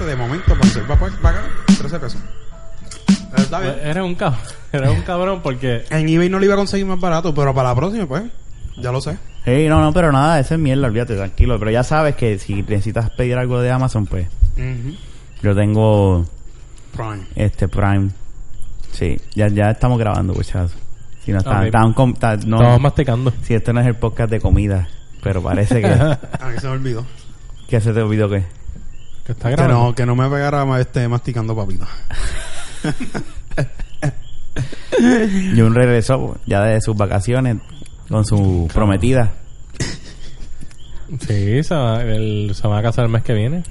13 de momento por ser va a pagar 13 pesos. Pero está bien. Eres un cabrón. Eres un cabrón porque... En eBay no lo iba a conseguir más barato, pero para la próxima, pues, ya lo sé. Sí, no, no, pero nada, eso es mierda, olvídate, tranquilo. Pero ya sabes que si necesitas pedir algo de Amazon, pues yo tengo Prime. este Prime. Sí, ya, ya estamos grabando, muchachos. Si no está, Ok. está- com- está- no, Estamos masticando. si esto no es el podcast de comida, pero parece que, A mí se me olvidó. que se te olvidó que. Que está Que grabando. no, que no me pegara ma- este, masticando papitas. Jun regresó ya de sus vacaciones con su prometida. Sí, se va, el- se va a casar el mes que viene.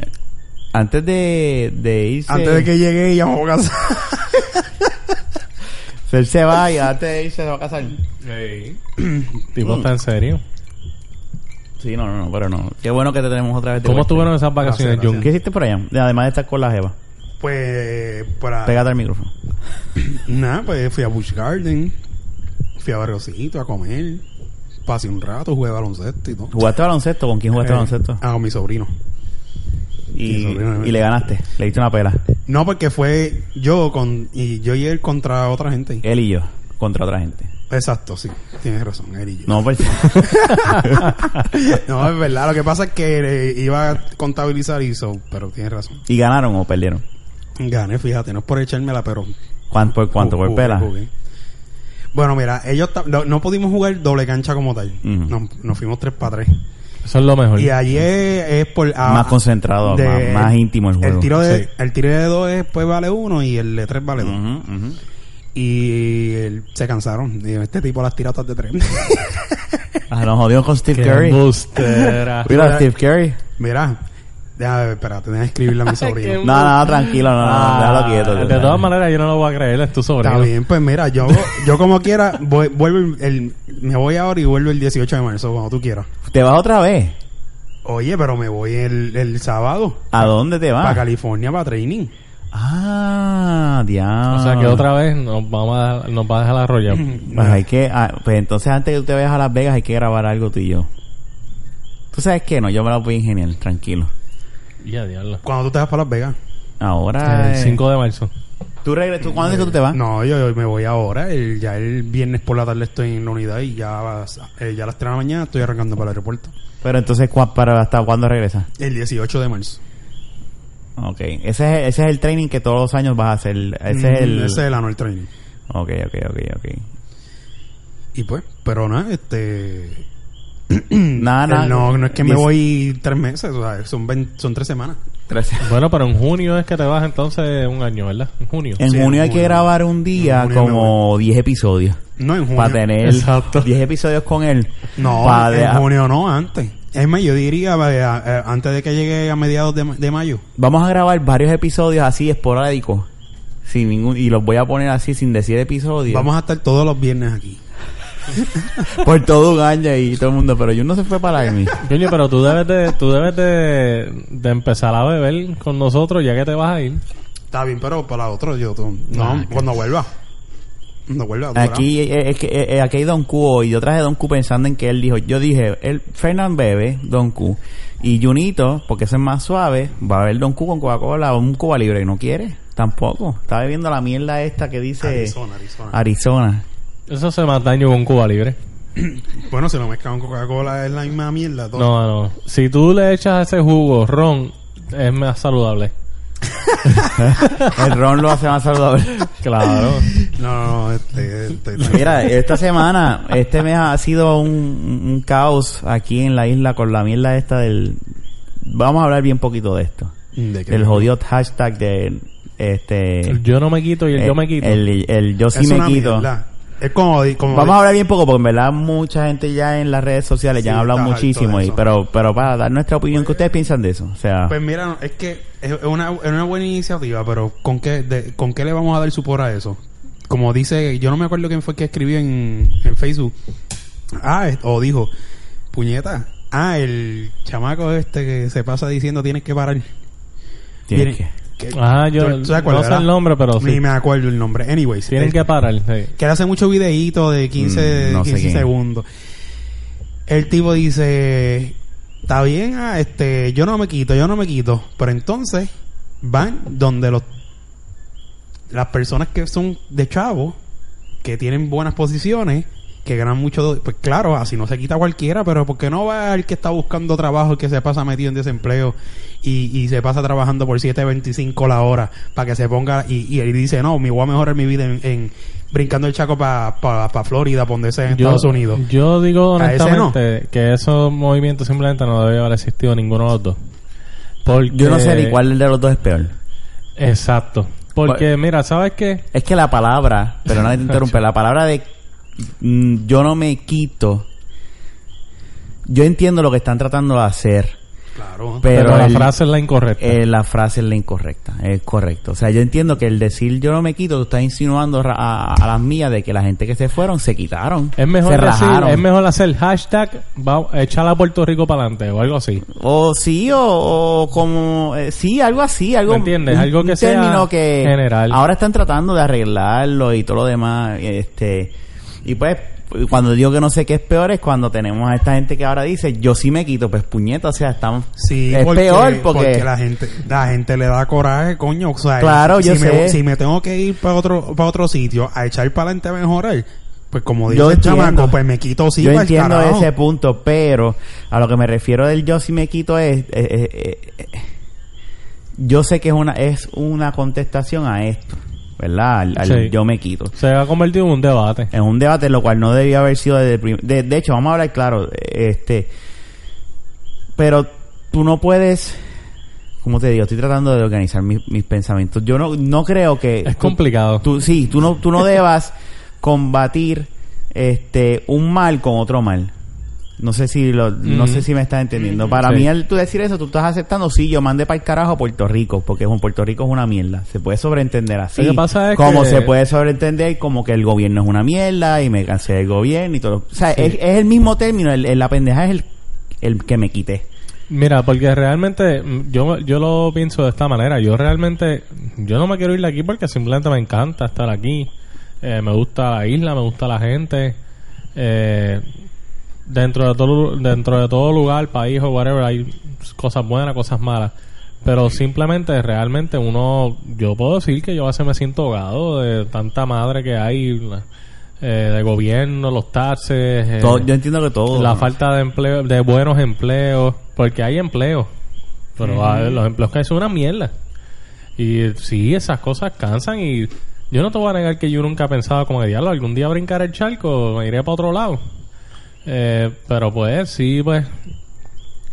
Antes de, de irse, Antes de que llegue ya me voy a casar. él se va y antes de irse se va a casar. tipo está en serio. Sí, no, no, no, pero no. Qué bueno que te tenemos otra vez. de ¿Cómo vuelta. estuvieron esas vacaciones, Gracias, Jun? ¿Qué hiciste por allá? Además de estar con la jeva. Pues, para... Pégate al micrófono. Nada, pues fui a Busch Garden. Fui a Barriocito a comer. Pasé un rato, jugué baloncesto y todo. ¿Jugaste baloncesto? ¿Con quién jugaste Eh, baloncesto? Ah, con mi sobrino. Y, mi sobrino, y le ganaste. Le diste una pela. No, porque fue yo con y yo y él contra otra gente. Él y yo. Contra otra gente. Exacto, sí. Tienes razón, él y yo. No, pues... No, es verdad. Lo que pasa es que eh, iba a contabilizar eso, pero tienes razón. ¿Y ganaron o perdieron? Gané, fíjate, no es por echármela, pero... ¿Cuánto, por cuánto? ¿Por jugué, pela? jugué. Bueno, mira, ellos no, no pudimos jugar doble cancha como tal. Ujú. nos, nos fuimos 3 para 3. Eso es lo mejor. Y allí es, es por... ah, Más concentrado, de- más, más íntimo el juego. El tiro de, Sí. el tiro de 2 pues vale 1 y el de 3 vale 2. Ujú, ujú. Y se cansaron. Y este tipo las tira todas de 3. Ah, nos jodió con Steve Curry. Mira, Steve Curry. Mira, déjame ver, espérate, déjame escribirle a mi sobrino. No, no, tranquilo, no, no, Ah, déjalo quieto. de todas maneras, yo no lo voy a creer, es tu sobrino. Está bien, pues mira, yo, yo como quiera, voy, vuelvo el, el- me voy ahora y vuelvo el 18 de marzo, cuando tú quieras. ¿Te vas otra vez? Oye, pero me voy el, el sábado ¿A dónde te para vas? California para training. Ah, diablo. O sea que otra vez nos, vamos a, nos va a dejar arrollado. Pues hay que... ah, pues entonces antes que tú te vayas a Las Vegas hay que grabar algo tú y yo. ¿Tú sabes qué? No, yo me lo voy a ingeniar, tranquilo. Ya, diablo. Cuando tú te vas para Las Vegas. Ahora... El eh, 5 de marzo. ¿Tú regresas? ¿Tú, ¿Cuándo es que tú te vas? No, yo, yo me voy ahora. El, ya el viernes por la tarde estoy en la unidad y ya, eh, ya a las 3 de la mañana estoy arrancando para el aeropuerto. Pero entonces, ¿cuá- para, ¿hasta cuándo regresas? El 18 de marzo. Ok. Ese es, ese es el training que todos los años vas a hacer. Ese es el... Mm, Ese es el anual training. Ok, ok, ok, ok. Y pues, pero nada, este... Nada, nada. no, no es que me voy tres meses, o sea, son, 20 son tres semanas. Trece. Bueno, pero en junio es que te vas entonces un año, ¿verdad? En junio. En Sí, en junio hay que grabar un día como 10 episodios. No, en junio. Para tener Exacto. 10 episodios con él. No, en de- junio no, antes. Es más, yo diría eh, eh, antes de que llegue a mediados de, de mayo. Vamos a grabar varios episodios así esporádicos. Sin ningún, y los voy a poner así sin decir episodios. Vamos a estar todos los viernes aquí. Por todo un año y todo el mundo. Pero yo no se fue para Army. Coño, pero tú debes de, tú debes de, de empezar a beber con nosotros ya que te vas a ir. Está bien, pero para otro yo... tú- no, Ah, cuando vuelva. Cuando vuelva. Aquí eh, es que eh, eh, aquí hay Don Q hoy. Yo traje Don Q pensando en que él dijo, yo dije, el Fernand bebe Don Q y Junito, porque ese es más suave, va a beber Don Q con Coca-Cola o un Cuba Libre y no quiere, tampoco. Está bebiendo la mierda esta que dice Arizona. Arizona. Eso hace más daño con Cuba Libre. Bueno, si lo mezclan con Coca-Cola es la misma mierda. Todo. No, no. Si tú le echas ese jugo ron, es más saludable. El ron lo hace más saludable. Claro. No, no, este, este, Mira, esta semana, este mes ha sido un, un caos aquí en la isla con la mierda esta del... Vamos a hablar bien poquito de esto. ¿De? Del jodido hashtag de... Este... El yo no me quito y el yo me quito. El, el yo sí Es me quito. mierda. Es como... como Vamos a hablar bien poco porque en verdad mucha gente ya en las redes sociales ya Sí, han hablado muchísimo y pero pero para dar nuestra opinión ¿qué ustedes piensan de eso? O sea, Pues mira, es que es una, es una buena iniciativa, pero ¿con qué, de- ¿con qué le vamos a dar supor a eso? Como dice, yo no me acuerdo quién fue que escribió en, en Facebook. Ah, o dijo, puñeta, ah, el chamaco este que se pasa diciendo tienes que parar. tiene Tiene- que- que- Ah, yo ¿tú- tú sabes cuál no era? sé el nombre, pero Ni sí. me acuerdo el nombre. Anyways, Tienen el- que parar. sí. que hace muchos videitos de 15, Mm, no sé 15 quién. segundos. El tipo dice, está bien, ah, este, yo no me quito, yo no me quito. Pero entonces, van donde los las personas que son de chavo, que tienen buenas posiciones, que ganan mucho, pues claro, así no se quita cualquiera, pero ¿por qué no va el que está buscando trabajo, el que se pasa metido en desempleo y, y se pasa trabajando por 7.25 la hora para que se ponga y, y él dice, no, me voy a mejorar mi vida en, en brincando el chaco para pa, pa Florida, donde sea en Estados Unidos? Yo digo honestamente que esos movimientos simplemente no debe haber existido ninguno de los dos. Porque... Yo no sé ni cuál de los dos es peor. Exacto. Porque, mira, ¿sabes qué? Es que la palabra, pero no te interrumpe, la palabra de yo no me quito. Yo entiendo lo que están tratando de hacer, Claro. pero, Pero, la el- frase es la incorrecta. eh, la frase es la incorrecta, es correcto. O sea, yo entiendo que el decir yo no me quito, tú estás insinuando a, a las mías de que la gente que se fueron se quitaron. es mejor se decir, rajaron. es mejor hacer hashtag va, echar a Puerto Rico para adelante o algo así. O sí, o, o como... eh, sí, algo así, algo... ¿Me entiendes? un- Algo que un sea que general. Ahora están tratando de arreglarlo y todo lo demás, este... Y pues, cuando digo que no sé qué es peor es cuando tenemos a esta gente que ahora dice, yo sí me quito, pues puñeta, o sea, estamos... Sí, es porque, peor porque... la gente la gente le da coraje, coño. O sea, Claro, si yo me, sé. si me tengo que ir para otro para otro sitio a echar para adelante a mejorar, pues como dice Yo el entiendo. chamaco, pues me quito sí yo entiendo carajo. ese punto, pero a lo que me refiero del yo sí me quito es... eh, eh, eh, yo sé que es una es una contestación a esto, ¿verdad? Al, al Sí. yo me quito. Se ha convertido en un debate. Es un debate lo cual no debía haber sido desde el de, de hecho, vamos a hablar claro, este pero tú no puedes como te digo, estoy tratando de organizar mis, mis pensamientos. Yo no no creo que Es complicado. Tú, sí, tú no, tú no debas combatir este un mal con otro mal. No sé si lo, no sé si me estás entendiendo. Para Sí. mí, al tú decir eso, tú estás aceptando, sí, yo mandé para el carajo a Puerto Rico, porque en Puerto Rico es una mierda. Se puede sobreentender así. Lo que pasa es como que- se puede sobreentender como que el gobierno es una mierda y me cansé del gobierno y todo. O sea, Sí. es, es el mismo término, el, el- la pendeja es el, el que me quité. Mira, porque realmente mm, yo, yo lo pienso de esta manera. Yo realmente, yo no me quiero ir de aquí porque simplemente me encanta estar aquí. Eh, me gusta la isla, me gusta la gente. Eh, dentro de todo dentro de todo lugar, país o whatever, hay cosas buenas, cosas malas. Pero simplemente, realmente uno, yo puedo decir que yo a veces me siento ahogado de tanta madre que hay, eh, de gobierno, los taxes. eh, Todo- yo entiendo que todo. la falta de empleo, de buenos empleos, porque hay empleo, pero los empleos que hay son una mierda. Y sí, esas cosas cansan y yo no te voy a negar que yo nunca he pensado como que diablo, algún día brincar el charco, me iré para otro lado. Eh, pero pues sí, pues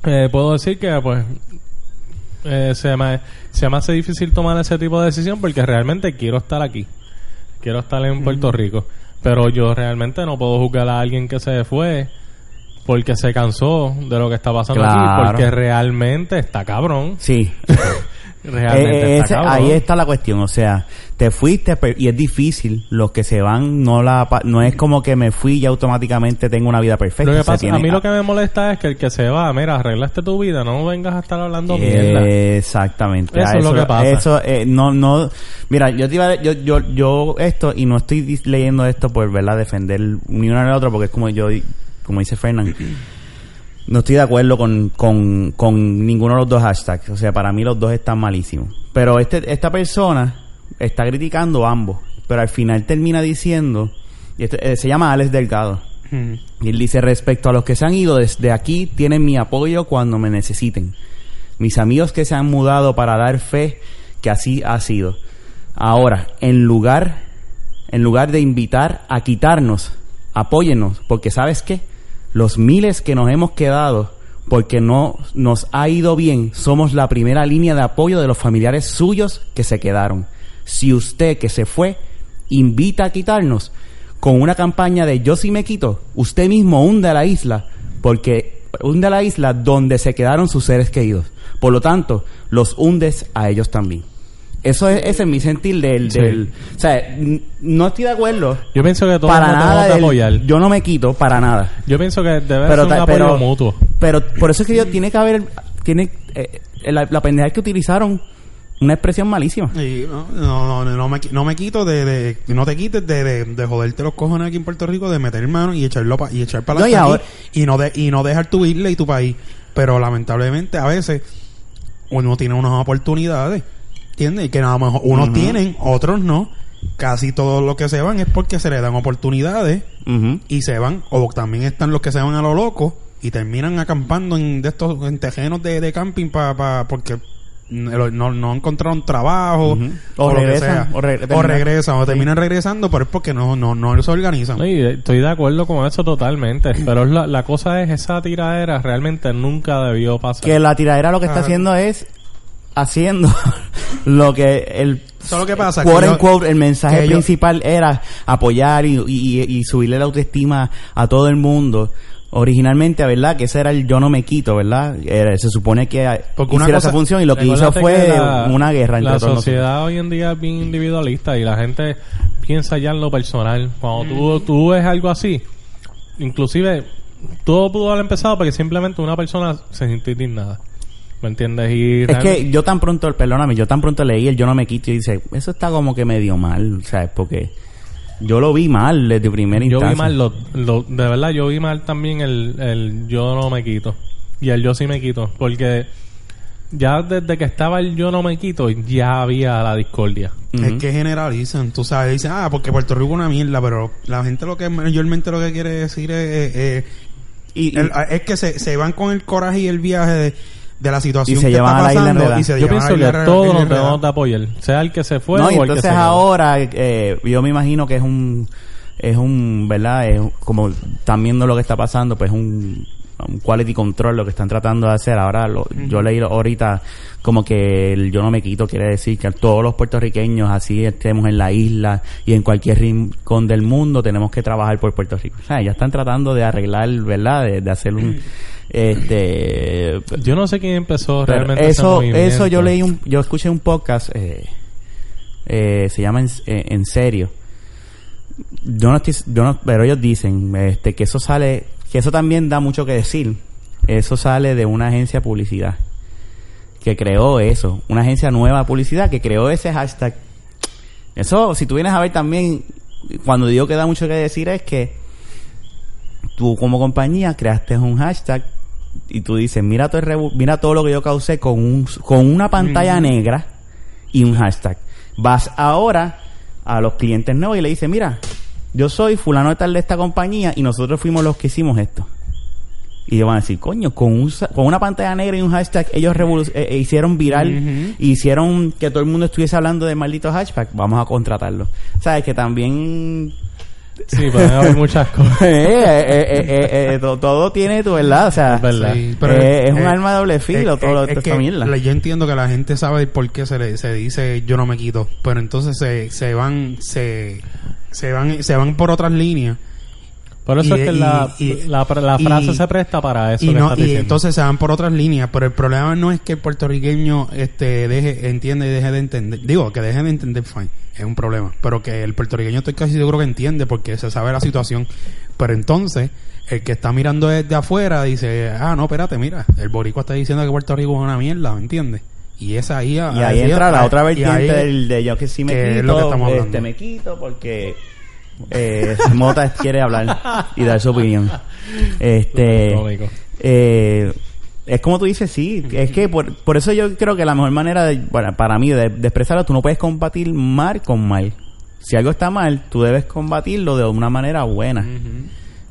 eh, puedo decir que pues eh, se, me, se me hace difícil tomar ese tipo de decisión porque realmente quiero estar aquí. Quiero estar en Puerto Rico. Pero yo realmente no puedo juzgar a alguien que se fue porque se cansó de lo que está pasando Claro. aquí. Porque realmente está cabrón. Sí. Realmente Eh, ese- ahí está la cuestión, o sea, te fuiste y es difícil, los que se van no la no es como que me fui y automáticamente tengo una vida perfecta. Lo que pasa, tiene- a mí lo que me molesta es que el que se va, mira, arreglaste tu vida, no vengas a estar hablando mierda. Exactamente. Eso es lo que pasa. Eso, eh, no, no, mira, yo te iba a- yo, yo, yo esto, y no estoy leyendo esto por, ¿verdad? Defender ni una ni la otra, porque es como yo, como dice Fernán, no estoy de acuerdo con, con, con ninguno de los dos hashtags. O sea, para mí los dos están malísimos. Pero este, esta persona está criticando ambos, pero al final termina diciendo, y este- eh, se llama Alex Delgado. Mm. Y él dice, respecto a los que se han ido desde aquí, tienen mi apoyo cuando me necesiten. Mis amigos que se han mudado para dar fe que así ha sido. Ahora, en lugar, en lugar de invitar a quitarnos, apóyennos, porque sabes qué, los miles que nos hemos quedado porque no nos ha ido bien, somos la primera línea de apoyo de los familiares suyos que se quedaron. Si usted que se fue invita a quitarnos con una campaña de yo sí me quito, usted mismo hunde a la isla porque hunde a la isla donde se quedaron sus seres queridos. Por lo tanto, los hundes a ellos también. Eso es, ese es mi sentir del, Sí. del o sea, no estoy de acuerdo Yo pienso que todos para nada tenemos que del- apoyar. yo no me quito para nada. Yo pienso que debe Pero ser un ta- apoyo pero- mutuo. Pero por eso es que yo, tiene que haber tiene eh, la, la pendeja que utilizaron una expresión malísima. Y no, no, no, no me, no me quito de, de no te quites de, de, de joderte los cojones aquí en Puerto Rico de meter mano y echarlo pa- y echar para No, y ahora- y no de, y no dejar tu isla y tu país pero lamentablemente a veces uno tiene unas oportunidades ¿Entiendes? Y que a lo mejor unos tienen, otros no. Casi todos los que se van es porque se les dan oportunidades y se van. O también están los que se van a lo loco y terminan acampando en de estos en tejenos de, de camping pa, pa- porque no, no, encontraron trabajo. O o, lo que regresan, sea. o re- o terminan- regresan o terminan regresando pero es porque no no no se organizan estoy de acuerdo con eso totalmente. Pero es la, la cosa es, esa tiradera realmente nunca debió pasar. Que la tiradera lo que está haciendo es haciendo lo que el Eso es lo que pasa, quote que yo- quote, el mensaje que yo- principal era apoyar y, y, y subirle la autoestima a todo el mundo. Originalmente, ¿verdad? Que ese era el yo no me quito, ¿verdad? Era- se supone que Porque una hiciera cosa- esa función y lo que hizo fue que la- una guerra entre La todos sociedad hoy en día es bien individualista y la gente piensa ya en lo personal. Cuando tú, tú ves algo así, inclusive todo pudo haber empezado porque simplemente una persona se sintió indignada. ¿Me entiendes? Y Es que yo tan pronto, perdóname, yo tan pronto leí el yo no me quito y dice, eso está como que medio mal, ¿sabes? Porque yo lo vi mal desde primera yo instancia. vi mal, lo, lo- de verdad, yo vi mal también el, el yo no me quito. Y el yo sí me quito. Porque ya desde que estaba el yo no me quito, ya había la discordia. Es que generalizan, tú sabes, dicen, ah, porque Puerto Rico es una mierda, pero la gente lo que mayormente lo que quiere decir es, eh, eh, Y- y- el- es que se, se van con el coraje y el viaje de, de la situación Y se que llevan está a la isla pasando y se Yo pienso a la que todos nos debemos de apoyar. Sea el que se fue no, o y el que entonces se ahora eh, yo me imagino que es un es un verdad es como están viendo lo que está pasando pues un, un quality control lo que están tratando de hacer. Ahora lo- yo leí ahorita como que el yo no me quito quiere decir que todos los puertorriqueños así estemos en la isla y en cualquier rincón del mundo tenemos que trabajar por Puerto Rico. O sea ya están tratando de arreglar verdad de, de hacer un este Yo no sé quién empezó realmente ese eso, movimiento. eso yo leí un, yo escuché un podcast, eh, eh, se llama en, eh, En serio. Yo no estoy, yo no, pero ellos dicen, este, que eso sale, que eso también da mucho que decir. Eso sale de una agencia de publicidad que creó eso, una agencia nueva de publicidad que creó ese hashtag. Eso, si tú vienes a ver también, cuando digo que da mucho que decir es que tú como compañía creaste un hashtag y tú dices, mira todo, el mira todo lo que yo causé con, un, con una pantalla negra y un hashtag. Vas ahora a los clientes nuevos y le dices, mira, yo soy fulano de tal de esta compañía y nosotros fuimos los que hicimos esto. Y ellos van a decir, coño, con, un sa- con una pantalla negra y un hashtag, ellos eh, eh, hicieron viral, Ujú. hicieron que todo el mundo estuviese hablando de malditos hashtag, vamos a contratarlo. Sabes que también Sí, pueden haber muchas cosas. eh, eh, eh, eh, eh, to- todo tiene tu verdad, o sea, Es verdad. Sí, Eh, es un arma de doble filo, es- todo lo- es que mierda. Yo entiendo que la gente sabe por qué se le se dice yo no me quito, pero entonces se, se van se se van se van por otras líneas Por eso Y- es que y- la, y- la, frase se presta para eso y, no, y entonces se van por otras líneas, pero el problema no es que el puertorriqueño este deje entiende y deje de entender, digo que deje de entender fine, es un problema, pero que el puertorriqueño estoy casi seguro que entiende porque se sabe la situación, pero entonces el que está mirando desde afuera dice, ah no, espérate, mira, el boricua está diciendo que Puerto Rico es una mierda, ¿me entiendes? Y es ahí Y ahí entra la otra vertiente del de yo que sí me que es lo que quito, estamos este hablando. me quito porque eh, Mota quiere hablar y dar su opinión. Este, Cómico. eh, es como tú dices, sí, es que por, por eso yo creo que la mejor manera, de, bueno, para mí, de, de expresarlo, tú no puedes combatir mal con mal. Si algo está mal, tú debes combatirlo de una manera buena.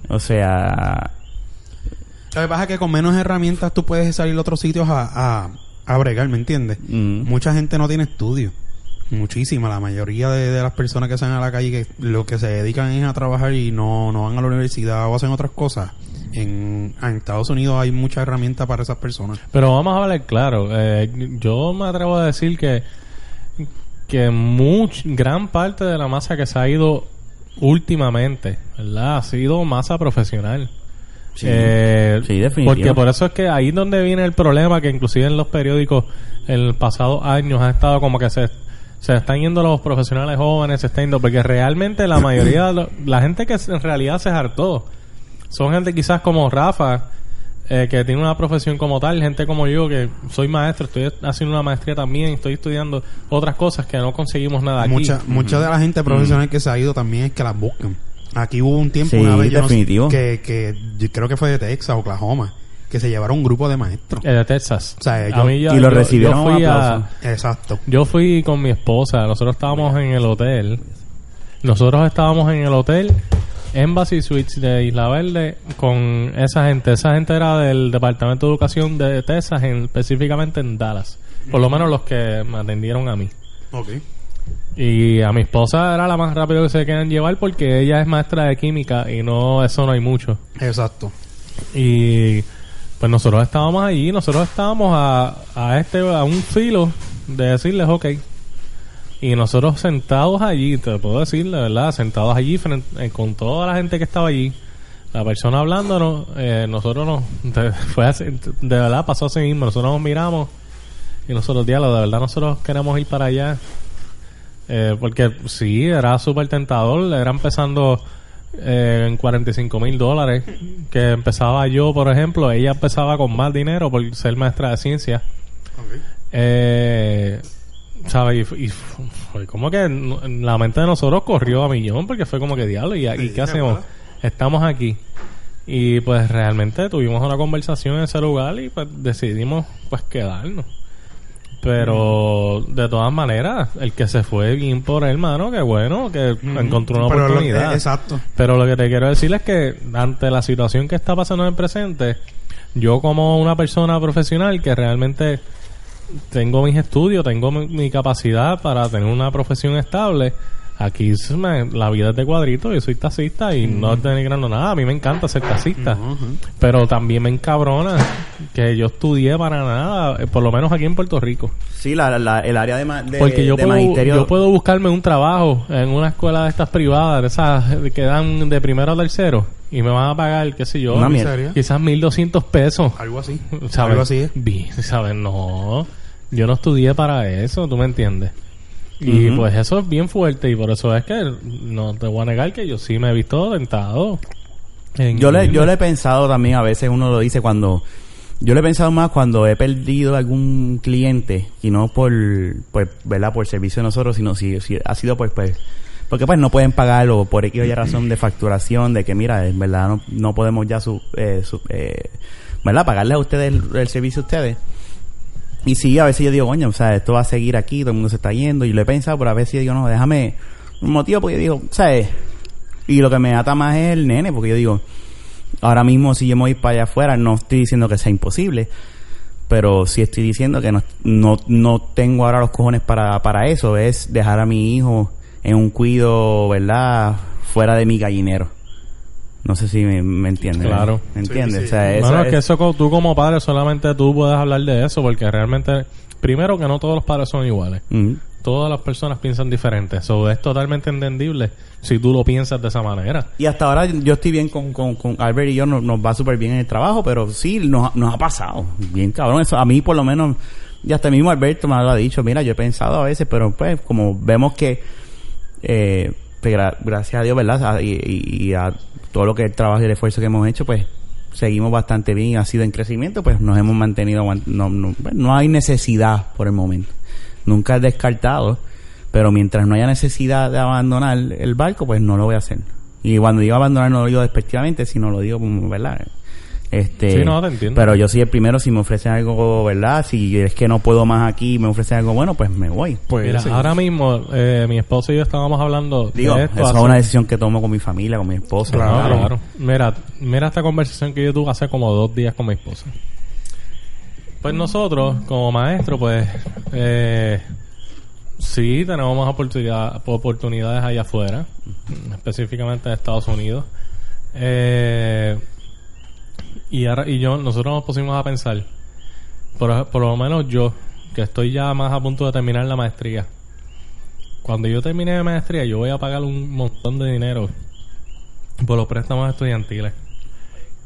O sea, Lo que pasa es que con menos herramientas tú puedes salir a otros sitios a, a, a bregar, ¿me entiendes? mm, Mucha gente no tiene estudio. Muchísima. La mayoría de, de las personas que salen a la calle que lo que se dedican es a trabajar y no, no van a la universidad o hacen otras cosas. En, en Estados Unidos hay muchas herramientas para esas personas. Pero vamos a hablar claro. eh, yo me atrevo a decir que que much, gran parte de la masa que se ha ido últimamente, ¿verdad? Ha sido masa profesional. Sí. Eh, Sí. Porque por eso es que ahí es donde viene el problema que inclusive en los periódicos en los pasados años ha estado como que se, se están yendo los profesionales jóvenes, se están yendo, porque realmente la mayoría, de lo- la gente que en realidad se hartó, son gente quizás como Rafa, eh, que tiene una profesión como tal, gente como yo, que soy maestro, estoy haciendo una maestría también, estoy estudiando otras cosas que no conseguimos nada aquí. Mucha, mucha de la gente profesional que se ha ido también es que las buscan. Aquí hubo un tiempo, Sí, una vez, yo no sé, definitivo. que, que yo creo que fue de Texas, Oklahoma, que que se llevaron un grupo de maestros. Eh, de Texas. O sea, A yo- mí yo- y lo recibieron yo fui con a-. Exacto. Yo fui con mi esposa, nosotros estábamos en el hotel. Nosotros estábamos en el hotel Embassy Suites de Isla Verde con esa gente. Esa gente era del Departamento de Educación de Texas, en- específicamente en Dallas. Por lo menos los que me atendieron a mí. Ok. Y a mi esposa era la más rápida que se querían llevar porque ella es maestra de química y no, eso no hay mucho. Exacto. Y pues nosotros estábamos allí, nosotros estábamos a, a este a un filo de decirles ok. Y nosotros sentados allí, te puedo decir, de verdad, sentados allí frente- eh, con toda la gente que estaba allí, la persona hablándonos, eh, nosotros nos, de, fue así, de verdad pasó así mismo, nosotros nos miramos y nosotros, diálogo, de verdad nosotros queremos ir para allá. Eh, porque sí, era súper tentador, era empezando eh, en 45 mil dólares, que empezaba yo, por ejemplo, ella empezaba con más dinero por ser maestra de ciencia. Ok. Eh, ¿sabes? Y, y fue como que la mente de nosotros corrió a millón, porque fue como que diablo, ¿y, y qué hacemos? Estamos aquí. Y pues realmente tuvimos una conversación en ese lugar y pues decidimos pues quedarnos. Pero de todas maneras, el que se fue bien por él, mano, que bueno, que encontró una Pero oportunidad. exacto. Pero lo que te quiero decir es que ante la situación que está pasando en el presente, yo como una persona profesional que realmente tengo mis estudios, tengo mi, mi capacidad para tener una profesión estable, aquí la vida es de cuadrito, yo soy taxista y no estoy denigrando nada, a mí me encanta ser taxista, pero también me encabrona que yo estudié para nada, eh, por lo menos aquí en Puerto Rico. Sí, la, la- el área de, ma- de, Porque yo de puedo, magisterio... yo puedo buscarme un trabajo en una escuela de estas privadas, de esas que dan de primero a tercero, y me van a pagar, qué sé yo, Una ¿En mierda. serio? quizás 1200 pesos. Algo así. ¿Sabes? Algo así ¿sabes? No, yo no estudié para eso, tú me entiendes. Y pues eso es bien fuerte y por eso es que no te voy a negar que yo sí me he visto tentado. en Yo le, yo le he pensado también, a veces uno lo dice cuando... Yo le he pensado más cuando he perdido algún cliente y no por, pues, ¿verdad? Por servicio de nosotros, sino si, si ha sido pues, pues, porque pues no pueden pagarlo por X o Y razón de facturación, de que mira, en verdad no, no podemos ya su, eh, su- eh, ¿verdad? Pagarle a ustedes el, el servicio a ustedes. Y sí, a veces yo digo, coño, o sea, esto va a seguir aquí, todo el mundo se está yendo, y lo he pensado, pero a veces yo digo, no, déjame un motivo, porque yo digo, ¿sabes? Y lo que me ata más es el nene, porque yo digo, ahora mismo si yo me voy para allá afuera, no estoy diciendo que sea imposible, pero sí estoy diciendo que no, no, no tengo ahora los cojones para, para eso, es dejar a mi hijo en un cuido, ¿verdad? Fuera de mi gallinero. No sé si me, me entiendes. Claro. ¿Me entiendes? Sí, sí. O sea, eso Bueno, es es- que eso tú como padre solamente tú puedes hablar de eso porque realmente, primero que no todos los padres son iguales. Mm. Todas las personas piensan diferente. Eso es totalmente entendible si tú lo piensas de esa manera. Y hasta ahora yo estoy bien con, con, con Albert y yo, nos, nos va súper bien en el trabajo, pero sí, nos, nos ha pasado. Bien cabrón, eso a mí por lo menos, y hasta mismo Alberto me lo ha dicho, mira, yo he pensado a veces, pero pues como vemos que, eh, pues, gra- gracias a Dios, ¿verdad? A- Y, y- y a todo lo que el trabajo y el esfuerzo que hemos hecho, pues seguimos bastante bien ha sido en crecimiento, pues nos hemos mantenido, no, no, pues, no hay necesidad por el momento. Nunca es descartado, pero mientras no haya necesidad de abandonar el barco, pues no lo voy a hacer. Y cuando digo abandonar no lo digo despectivamente, sino lo digo ¿verdad? Este, Sí, no, te entiendo. Pero yo soy el primero si me ofrecen algo, ¿verdad? Si es que no puedo más aquí y me ofrecen algo bueno, pues me voy. Pues Mira, sí. ahora mismo eh, mi esposo y yo estábamos hablando Digo, de esto. eso hace- es una decisión que tomo con mi familia, con mi esposa. Claro, Claro. claro. Mira, mira esta conversación que yo tuve hace como dos días con mi esposa. Pues nosotros, como maestros, pues, eh, sí tenemos más oportunidad- oportunidades allá afuera, específicamente en Estados Unidos. Eh, y, ahora, y yo, nosotros nos pusimos a pensar, por, por lo menos yo, que estoy ya más a punto de terminar la maestría. Cuando yo termine la maestría, yo voy a pagar un montón de dinero por los préstamos estudiantiles.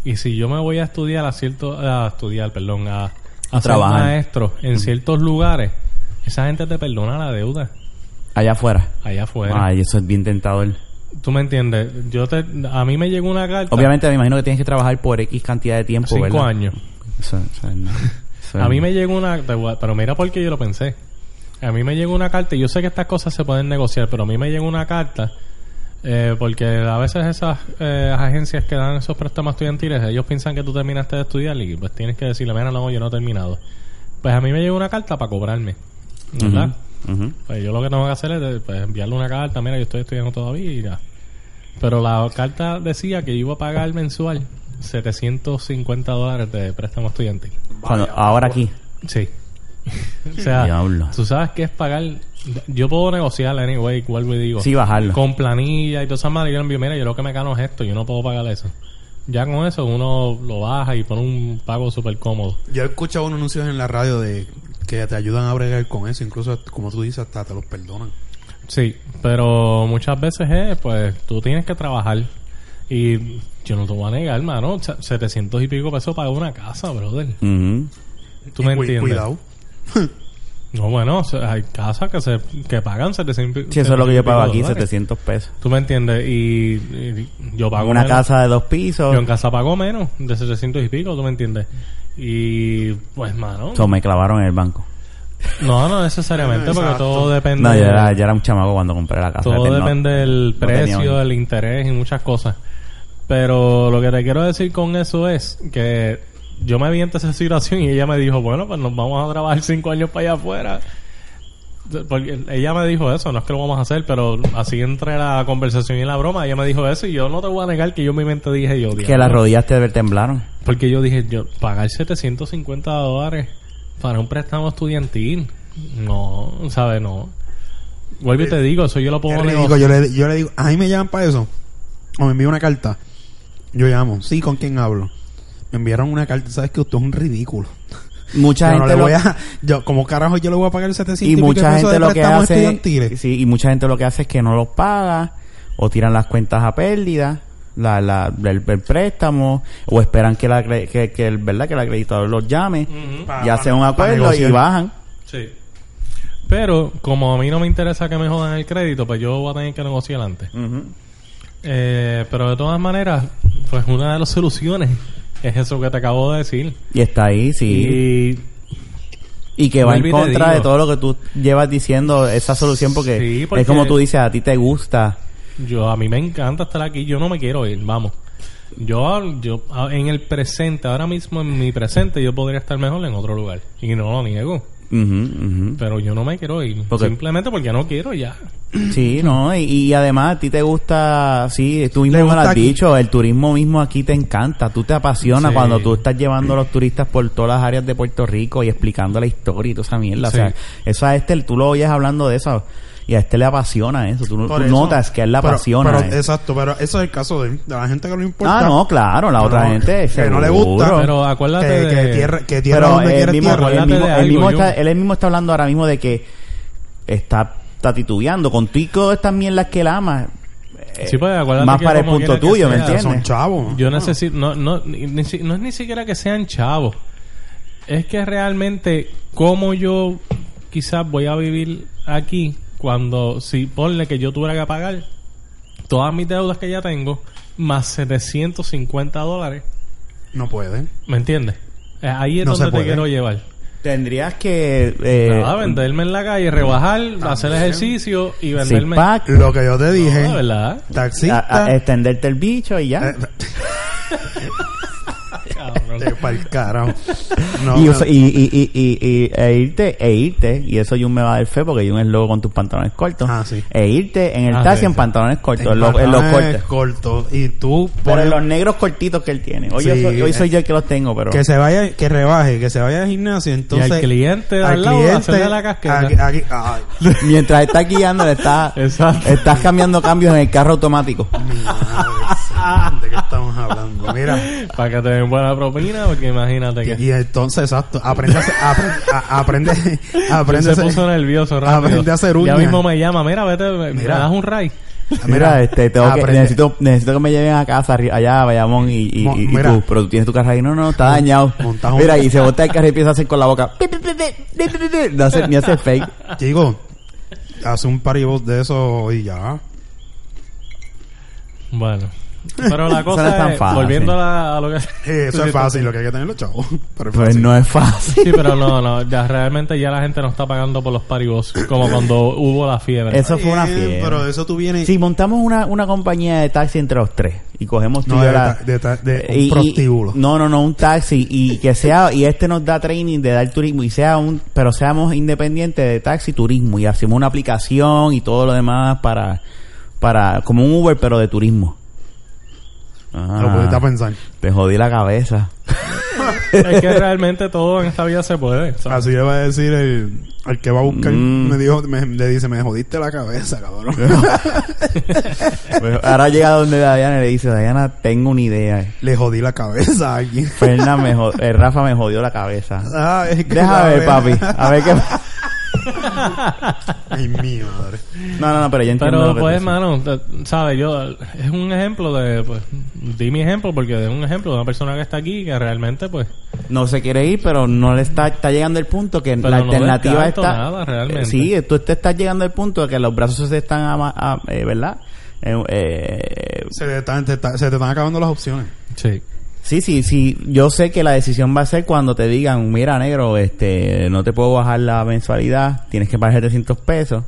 Y si yo me voy a estudiar a cierto, a estudiar, perdón, a, a ser trabajar. maestro en ciertos lugares, esa gente te perdona la deuda Allá afuera. allá afuera. Ay, eso es bien tentador. ¿Tú me entiendes? Yo te, a mí me llegó una carta. Obviamente me imagino que tienes que trabajar por X cantidad de tiempo, cinco ¿verdad? años. Eso- eso no- eso A mí no. me llegó una, pero mira por qué yo lo pensé. A mí me llegó una carta, y yo sé que estas cosas se pueden negociar, pero a mí me llegó una carta Eh, porque a veces esas eh, agencias que dan esos préstamos estudiantiles, ellos piensan que tú terminaste de estudiar y pues tienes que decirle, mira, no, yo no he terminado. Pues a mí me llegó una carta para cobrarme, ¿verdad? Pues yo lo que tengo que hacer es pues, enviarle una carta, mira, yo estoy estudiando todavía y ya. Pero la carta decía que yo iba a pagar mensual 750 dólares de préstamo estudiantil. Cuando- ahora aquí. Sí. o sea, Diablo. tú sabes que es pagar. Yo puedo negociar, anyway, vuelvo y digo. Sí, bajarlo. Con planilla y todas esas maneras. Yo le envío, mira, yo lo que me gano es esto, yo no puedo pagar eso. Ya con eso uno lo baja y pone un pago súper cómodo. Yo he escuchado unos anuncios en la radio de que te ayudan a bregar con eso. Incluso, como tú dices, hasta te los perdonan. Sí, pero muchas veces es, pues, tú tienes que trabajar. Y yo no te voy a negar, hermano. 700 y pico pesos para una casa, brother. Ujú. ¿Tú me entiendes? Cuidado. No, bueno, hay casas que se que pagan 700 Sí, eso es lo que yo pago aquí, 700 700 pesos. ¿Tú me entiendes? Y, y yo pago Una menos. casa de dos pisos. Yo en casa pago menos, de 700 y pico, ¿tú me entiendes? Y, pues, mano. So, me clavaron en el banco. No, no necesariamente, porque todo depende. No, yo era, yo era un chamaco cuando compré la casa. todo no- depende del no precio, del interés y muchas cosas. Pero lo que te quiero decir con eso es que yo me vi en esa situación y ella me dijo, bueno, pues nos vamos a trabajar cinco años para allá afuera. Porque ella me dijo eso, no es que lo vamos a hacer, pero así entre la conversación y la broma, ella me dijo eso y yo no te voy a negar que yo en mi mente dije yo, Que las rodillas te temblaron. Porque yo dije, yo pagar 750 dólares para un préstamo estudiantil, no, ¿sabes? No. Vuelvo y te digo, eso yo lo Es pongo ridículo. Yo le, yo le digo, a mí me llaman para eso. O me envían una carta. Yo llamo. Sí, ¿con quién hablo? Me enviaron una carta. ¿Sabes que usted es un ridículo? Mucha Yo no gente le lo- voy a... Yo, ¿Cómo carajo yo le voy a pagar 700 y mucha gente de lo que préstamos hace estudiantiles? sí, y mucha gente lo que hace es que no los paga o tiran las cuentas a pérdida la, la, el, el préstamo o esperan que la cre- que, que el verdad que el acreditador los llame y hacen un acuerdo y bajan Sí. Pero como a mí no me interesa que me jodan el crédito, pues yo voy a tener que negociar antes. Eh, pero de todas maneras, pues una de las soluciones es eso que te acabo de decir. y está ahí sí Y y que va en contra de todo lo que tú llevas diciendo esa solución porque, Sí, porque- es como tú dices a ti te gusta yo a mí me encanta estar aquí, yo no me quiero ir, vamos. Yo, yo a- en el presente, ahora mismo en mi presente, yo podría estar mejor en otro lugar. Y no lo niego. Pero yo no me quiero ir. Simplemente porque no quiero ya. Sí, no, y, y además a ti te gusta, sí, tú mismo ¿Te me lo has aquí? dicho, el turismo mismo aquí te encanta, tú te apasiona Sí. cuando tú estás llevando a los turistas por todas las áreas de Puerto Rico y explicando la historia y toda esa mierda, Sí. o sea, eso a este, tú lo oyes hablando de eso y a este le apasiona eso, tú, tú eso. notas que a él le Pero- apasiona. pero- exacto, pero eso es el caso de, de la gente que no importa. ah, no, claro, la otra gente que no le gusta. Pero acuérdate que, de- que tierra, que tierra Pero donde él mismo, tierra. él mismo, de él algo, mismo yo- está, él mismo está hablando ahora mismo de que está, está titubeando con tú y todas estas mierdas que él ama. eh, Sí, pues, acuérdate más que para el punto tuyo, ¿me entiendes? Son chavos. Yo Ah. necesito, no, no, ni- ni si- no es ni siquiera que sean chavos. Es que realmente, como yo quizás voy a vivir aquí, cuando, si ponle que yo tuviera que pagar todas mis deudas que ya tengo, más 750 dólares, No pueden. ¿me entiendes? Eh, Ahí es No donde te quiero llevar. Tendrías que eh, Nada, venderme en la calle, rebajar, hacer ejercicio y venderme. pack, Lo que yo te dije, No, verdad. taxista, a- a- extenderte el bicho y ya. Cabrón. eh, pa'l carajo. No, y, no. usa- y, y, y, y- y- e irte, e irte, y eso Jun me va a dar fe porque Jun es loco con tus pantalones cortos. Ah, sí. E irte en el Ah, taxi sí, en sí. pantalones cortos, en, los- en los pantalones cortos. Y tú en los negros cortitos que él tiene. Hoy, yo soy, hoy soy eh, yo el que los tengo, pero... que se vaya, que rebaje, que se vaya al gimnasio, entonces... y al cliente de al lado, hacerle la casqueta. aquí- aquí- ay, Mientras estás guiando, le estás, estás cambiando cambios en el carro automático. Santa, ¿De qué estamos hablando? Mira, Para que te den buena propina, porque imagínate que... y entonces, exacto, aprende a hacer, aprende, a- aprende, aprende a se puso nervioso rápido. Aprende a hacer Ya uñas. mismo me llama, mira, vete, me Mira. das un ray. Mira, este, tengo que, necesito, necesito que me lleven a casa, allá a Bayamón y, y, Mo- y- y tú, pero tú tienes tu carro ahí, no, no, está dañado. montas un- Mira, y se bota el carro y empieza a hacer con la boca. No hace, ni hace fake. Chico, hace un paribot de eso y ya. Bueno, Pero la cosa no es tan fácil. volviendo a, la- a lo que... Eso es fácil, lo que hay que tener los chavos. Pero es Pues fácil. no es fácil. Sí, pero no, no, ya realmente ya la gente no está pagando por los paribos como cuando hubo la fiebre. Eso fue una fiesta. Pero eso tú vienes... Si montamos una, una compañía de taxi entre los tres y cogemos tú No, de, la- de, ta- de un y- y- prostíbulo. no, no, no, un taxi y que sea y este nos da training de dar turismo y sea un pero seamos independientes de taxi turismo y hacemos una aplicación y todo lo demás para para como un Uber pero de turismo. Ah, Lo pudiste pensar. te jodí la cabeza. Es que realmente todo en esta vida se puede. ¿sabes? Así le va a decir el, el que va a buscar. Mm. Me dijo, me, le dice, me jodiste la cabeza, cabrón. Pues ahora llega donde Diana y le dice, Diana, tengo una idea. le jodí la cabeza a alguien. Fernan me jod- eh, Rafa me jodió la cabeza. Ah, es que Deja la ver, ve- papi. A ver qué. Ay, mi madre. No, no, no, pero yo entiendo. Pero lo que pues, tú dices. mano, te- sabes, yo es un ejemplo de, pues, di mi ejemplo porque es un ejemplo de una persona que está aquí que realmente, pues, no se quiere ir, pero no le está, está llegando el punto que Pero la no alternativa está. nada, realmente. Eh, sí, tú te estás llegando al punto de que los brazos se están, a- eh, ¿verdad? Eh, eh, Se te, están, te está- se te están acabando las opciones. sí. Sí, sí, sí. Yo sé que la decisión va a ser cuando te digan, mira, negro, este, no te puedo bajar la mensualidad, tienes que pagar 700 pesos.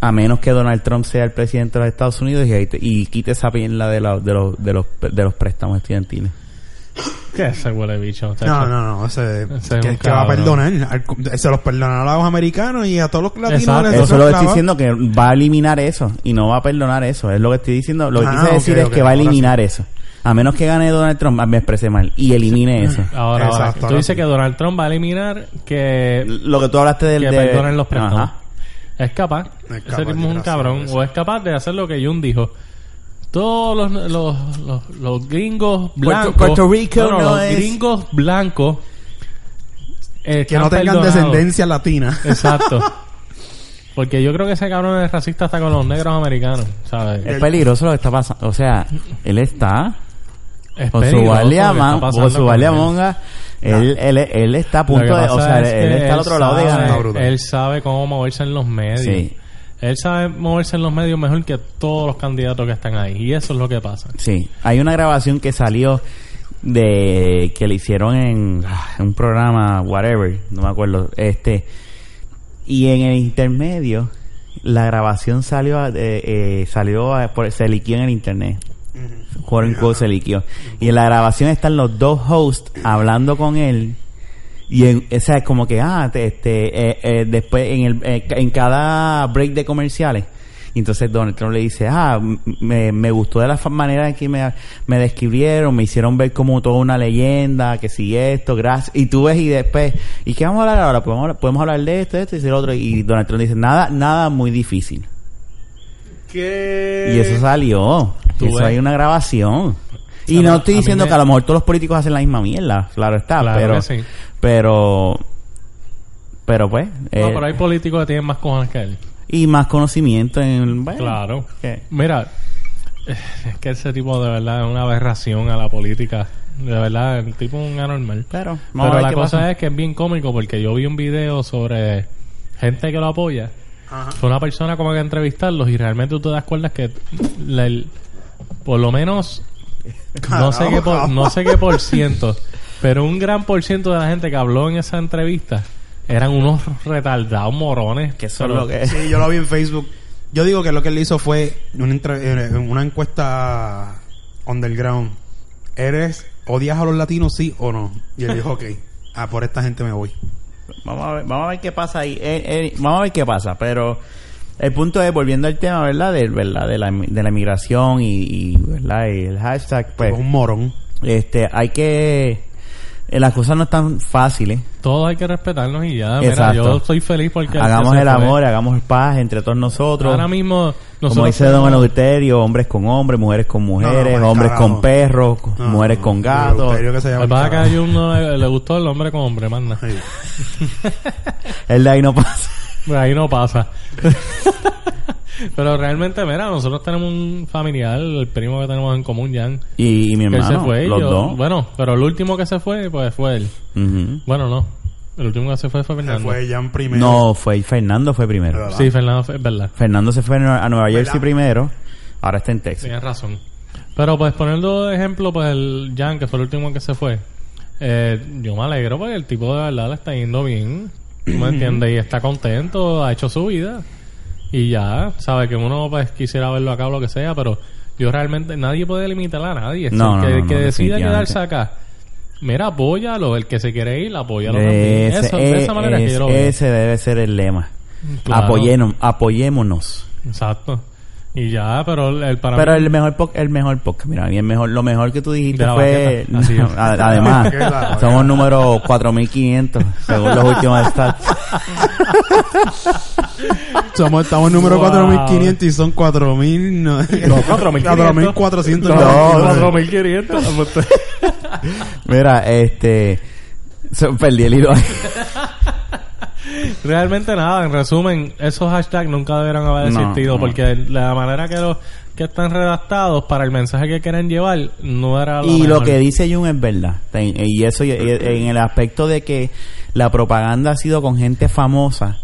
A menos que Donald Trump sea el presidente de los Estados Unidos y, ahí te- y quite esa pierna de, la- de, los, de, los, de los préstamos estudiantiles. ¿Qué ese huele bicho? No, no, no. Ese, Ese es que, que va a perdonar. Al- Se los perdonará a los americanos y a todos los latinos. Exacto. les Eso es lo que estoy diciendo, que va a eliminar eso y no va a perdonar eso. Es lo que estoy diciendo. Lo que Ah, quise decir es que va a eliminar eso. A menos que gane Donald Trump, me expresé mal, y elimine eso. Ahora, ahora, tú dices que Donald Trump va a eliminar que, Lo que tú hablaste del que de... perdonen los préstamos. Ajá. Es capaz. Es Ese tipo es un cabrón. O es capaz de hacer lo que Jun dijo. Todos los, los, los, los gringos blancos. Puerto Rico no los es- gringos blancos. eh, Que no tengan perdonado. descendencia latina. Exacto. Porque yo creo que ese cabrón es racista hasta con los negros americanos, ¿sabes? Es peligroso lo que está pasando. O sea, él está Es con su pasando con su guardia él. monga. Él, él, está a punto de... O sea, es él está al otro lado de ganar. Él sabe cómo moverse en los medios. Sí. Él sabe moverse en los medios mejor que todos los candidatos que están ahí. Y eso es lo que pasa. Sí, hay una grabación que salió de que le hicieron en, ah, en un programa whatever, no me acuerdo, este y en el intermedio la grabación salió eh, eh, salió por, se liquió en el internet. Quote unquote, se liquió. Y en la grabación están los dos hosts hablando con él y en, o sea, es como que, ah, te- este, eh, eh, después en, el, eh, en cada break de comerciales. Y entonces Donald Trump le dice, ah, me, me gustó de la manera en que me, me describieron, me hicieron ver como toda una leyenda, que si esto, gracias. Y tú ves y después, ¿y qué vamos a hablar ahora? Podemos hablar, podemos hablar de esto, esto y de lo otro. Y Donald Trump dice, nada, nada muy difícil. ¿Qué? Y eso salió. Eso ves. hay una grabación. Y A no estoy diciendo me- que a lo mejor todos los políticos hacen la misma mierda, claro está, Claro pero que sí. pero pero pues eh, No, pero hay políticos que tienen más cojones que él. y más conocimiento en bueno, Claro. ¿qué? Mira, es que ese tipo de verdad es una aberración a la política. De verdad, el tipo es un anormal. Pero, Pero la cosa pasa. es que es bien cómico porque yo vi un video sobre gente que lo apoya. Ajá. Fue una persona como que entrevistarlos y realmente tú te das cuenta que la- el- por lo menos no sé qué por, no sé qué por ciento, pero un gran por ciento de la gente que habló en esa entrevista eran unos retardados morones. que Pero- lo que es. Sí, yo lo vi en Facebook. Yo digo que lo que él hizo fue una, eh, una encuesta underground. ¿Eres, odias a los latinos, sí o no? Y él dijo, ok, ah, por esta gente me voy. Vamos a ver, vamos a ver qué pasa ahí. Eh, eh, vamos a ver qué pasa, pero el punto es volviendo al tema, ¿verdad? De, ¿verdad? de la de la migración y, y, ¿verdad? Y el hashtag pues Es un morón. este hay que las cosas no están fáciles. Todos hay que respetarnos y ya. Mira, Exacto. yo estoy feliz porque hagamos el amor, hagamos paz entre todos nosotros. Ahora mismo Como nosotros dice Don Eleuterio, hombres con hombres, mujeres con mujeres, No, no, hombres carajo. con perros, No, mujeres no, con gatos. Eleuterio que se llama Lo que el pasa que a carajo. Jun no le, le gustó el hombre con hombre. Sí. El de ahí no pasa. Pues ahí no pasa. Pero realmente, mira, nosotros tenemos un familiar, el primo que tenemos en común, Jan, Y, y mi que hermano, se fue. los yo- dos. Bueno, pero el último que se fue, pues fue él. Bueno, no. El último que se fue fue Se Fernando. fue Jan primero. No, fue Fernando fue primero. ¿Verdad? Sí, Fernando fue, es verdad. Fernando se fue a Nueva a Nueva Jersey ¿Verdad? primero, ahora está en Texas. Tienes razón. Pero pues poniendo de ejemplo, pues el Jan, que fue el último que se fue, eh, yo me alegro porque el tipo de verdad le está yendo bien, ¿tú me entiendes? Y está contento, ha hecho su vida. Y ya, sabe que uno pues quisiera verlo acá o lo que sea, pero yo realmente, nadie puede limitar a nadie. No, que, no, que decida quedarse acá, mira, apóyalo, el que se quiere ir, apóyalo también. Ese, Eso, de esa manera que yo lo veo. ese debe ser el lema. Claro. Apoyémonos, apoyémonos. Exacto. Y ya, pero el, para Pero mí- el mejor el mejor podcast, mira, el mejor, lo mejor que tú dijiste fue baqueta, así es. A- además, somos número 4500 según los últimos stats. Somos, estamos número Wow. 4500 y son 4000. No, No, 4.500. 4400. No, no, 4.500. Mira, este se- perdí el hilo. Realmente nada, en resumen, esos hashtags nunca debieron haber No, existido no. porque la manera que los que están redactados para el mensaje que quieren llevar no era y lo que dice Jun es verdad. Y eso y- y- en el aspecto de que la propaganda ha sido con gente famosa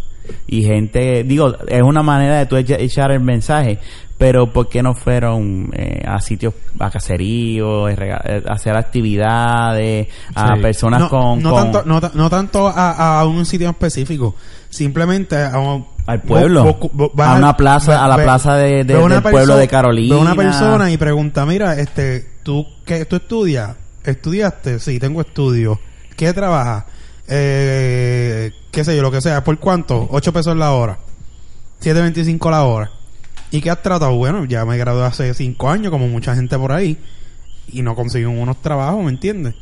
y gente, digo, es una manera de tú echa- echar el mensaje, pero ¿por qué no fueron eh, a sitios, a caseríos, eh, eh, a hacer actividades, a Sí. personas no, con... no con- tanto, no, ta- no tanto a, a un sitio específico. Simplemente a un- Al pueblo. vos- vos- vos vas A al- una plaza- a la plaza de- del pueblo de Carolina. Ve una persona y pregunta, mira, este, ¿tú qué tú estudias? ¿Estudiaste? Sí, tengo estudios. ¿Qué trabajas? Eh, qué sé yo, lo que sea. ¿Por cuánto? 8 pesos la hora. 7.25 la hora. ¿Y qué has tratado? Bueno, ya me gradué hace 5 años, como mucha gente por ahí. Y no consigo unos trabajos, ¿me entiendes?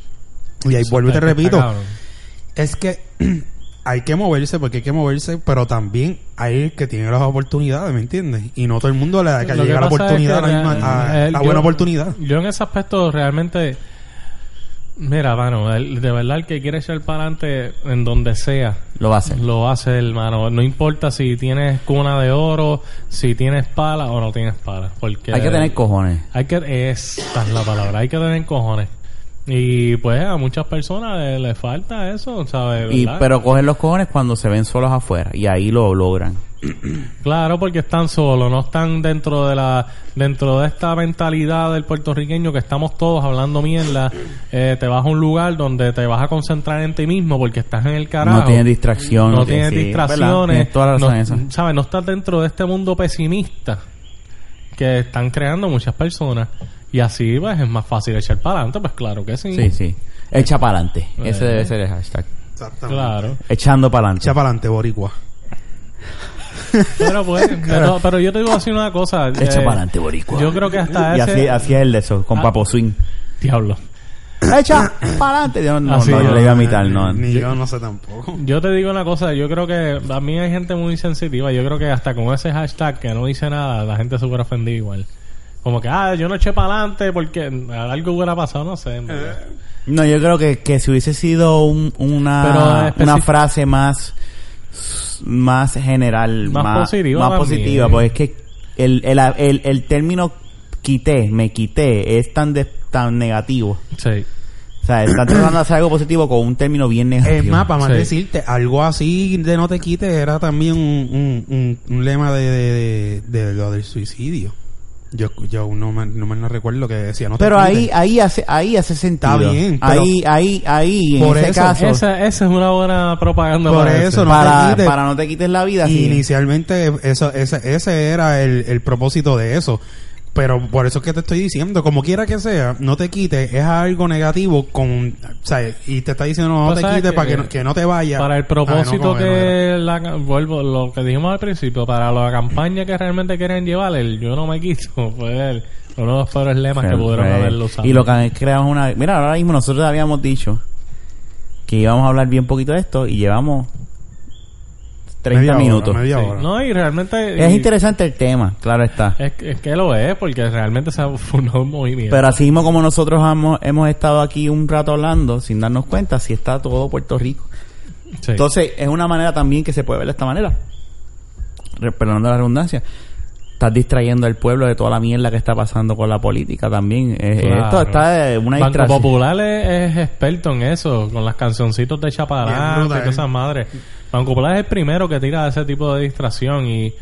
Y ahí vuelvo y te repito. cabrón. Es que hay que moverse porque hay que moverse, pero también hay el que tiene las oportunidades, ¿me entiendes? Y no todo el mundo le da que que llega la es oportunidad, que la, misma- real- a- el- la yo- buena oportunidad. Yo en ese aspecto realmente... Mira, mano, el- de verdad el que quiere echar para adelante en donde sea, Lo va a hacer. lo hace, hermano. No importa si tienes cuna de oro, si tienes pala o no tienes pala. Porque Hay que tener cojones. Hay que, esta es la palabra, hay que tener cojones. Y pues a muchas personas le, le falta eso, ¿sabes? Y, pero cogen los cojones cuando se ven solos afuera y ahí lo logran. Claro, porque están solos, no están dentro de la dentro de esta mentalidad del puertorriqueño que estamos todos hablando mierda. Eh, te vas a un lugar donde te vas a concentrar en ti mismo porque estás en el carajo. No tienen distracción. no tienes sí, distracciones. Tienes no. ¿sabes? no estás dentro de este mundo pesimista que están creando muchas personas. Y así, pues, es más fácil echar para adelante, pues claro que sí. Sí, sí. Echa para adelante. Ese Eh. debe ser el hashtag. Exactamente. Claro. Echando para adelante. Echa para adelante, boricua. Pero pues, pero, pero yo te digo así una cosa. Echa eh, para adelante, boricua. Yo creo que hasta Y ese... así, así es el de eso, con Ah. Papo Swing. Diablo. Echa para adelante. Yo no, Así no, es. yo le iba a imitar, no. Ni yo no sé tampoco. Yo te digo una cosa, yo creo que a mí hay gente muy sensitiva. Yo creo que hasta con ese hashtag que no dice nada, la gente se hubiera ofendido igual. Como que, ah, yo no eché para adelante porque algo hubiera pasado, no sé. en verdad. No, yo creo que, que si hubiese sido un- una, una frase más más general, Más más, positiva más positiva, porque es que el, el, el, el término quité, me quité, es tan de- tan negativo. Sí. O sea, están tratando de hacer algo positivo con un término bien negativo. Es más, para más Sí. decirte, algo así de no te quites era también un, un, un, un lema de, de, de, de lo del suicidio. Yo, yo no me, no me no recuerdo lo que decía. No te Pero ahí, ahí hace, ahí hace sentido. Está bien, pero- ahí, ahí, ahí, en Por ese eso, caso, Esa, esa es una buena propaganda Por para eso, no para, te quites. para no te quites la vida, Y sí. inicialmente eso, ese, ese era el, el propósito de eso. Pero por eso es que te estoy diciendo, como quiera que sea, no te quites, es algo negativo con, o sea, y te está diciendo no, Pues te quites que- para que no, que no te vayas. Para el Ah, no, propósito no era. que la, vuelvo lo que dijimos al principio, para la campaña que realmente quieren llevar, el yo no me quito, fue el, uno de los peores lemas que pudieron haberlo usado. Y lo que han creado es una... Mira, ahora mismo nosotros habíamos dicho que íbamos a hablar bien poquito de esto y llevamos 30 Media hora, minutos. media Sí. hora. No, y realmente... Es y- interesante el tema, claro está. Es, es que lo es, porque realmente se ha fundado un movimiento. Pero así mismo como nosotros hemos, hemos estado aquí un rato hablando sin darnos cuenta, si está todo Puerto Rico. Sí. Entonces, es una manera también que se puede ver de esta manera. Perdonando la redundancia. Estás distrayendo al pueblo de toda la mierda que está pasando con la política también. Eh, Claro. Esto está de una Banco distracción. Popular es, es experto en eso, con las cancioncitos de Chaparán y todas esas madres. Banco Popular es el primero que tira ese tipo de distracción y,